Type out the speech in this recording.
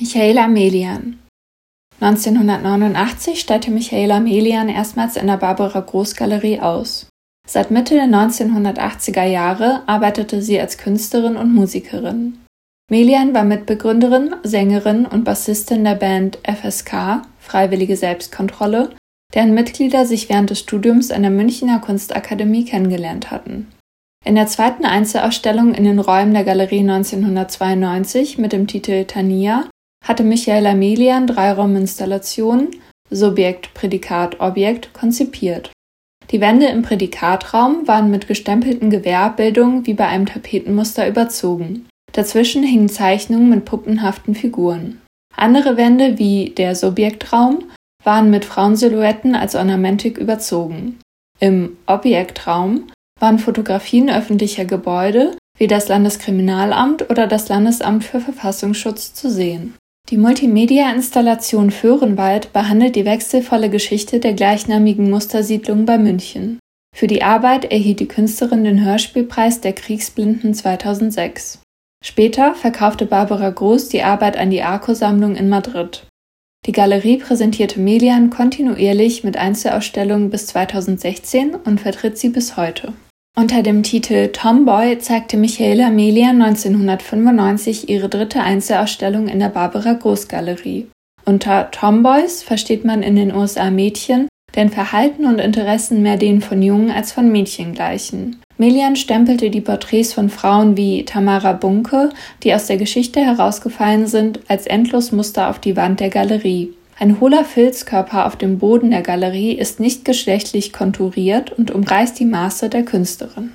Michaela Melian 1989 stellte Michaela Melian erstmals in der Barbara Groß Galerie aus. Seit Mitte der 1980er Jahre arbeitete sie als Künstlerin und Musikerin. Melian war Mitbegründerin, Sängerin und Bassistin der Band FSK Freiwillige Selbstkontrolle, deren Mitglieder sich während des Studiums an der Münchner Kunstakademie kennengelernt hatten. In der zweiten Einzelausstellung in den Räumen der Galerie 1992 mit dem Titel Tania hatte Michaela Melian drei Rauminstallationen Subjekt, Prädikat, Objekt konzipiert. Die Wände im Prädikatraum waren mit gestempelten Gewehrabbildungen wie bei einem Tapetenmuster überzogen. Dazwischen hingen Zeichnungen mit puppenhaften Figuren. Andere Wände wie der Subjektraum waren mit Frauensilhouetten als Ornamentik überzogen. Im Objektraum waren Fotografien öffentlicher Gebäude wie das Landeskriminalamt oder das Landesamt für Verfassungsschutz zu sehen. Die Multimedia-Installation Föhrenwald behandelt die wechselvolle Geschichte der gleichnamigen Mustersiedlung bei München. Für die Arbeit erhielt die Künstlerin den Hörspielpreis der Kriegsblinden 2006. Später verkaufte Barbara Groß die Arbeit an die Arco-Sammlung in Madrid. Die Galerie präsentierte Melian kontinuierlich mit Einzelausstellungen bis 2016 und vertritt sie bis heute. Unter dem Titel Tomboy zeigte Michaela Melia 1995 ihre dritte Einzelausstellung in der Barbara Großgalerie. Unter Tomboys versteht man in den USA Mädchen, deren Verhalten und Interessen mehr denen von Jungen als von Mädchen gleichen. Melian stempelte die Porträts von Frauen wie Tamara Bunke, die aus der Geschichte herausgefallen sind, als Endlosmuster auf die Wand der Galerie. Ein hohler Filzkörper auf dem Boden der Galerie ist nicht geschlechtlich konturiert und umreißt die Maße der Künstlerin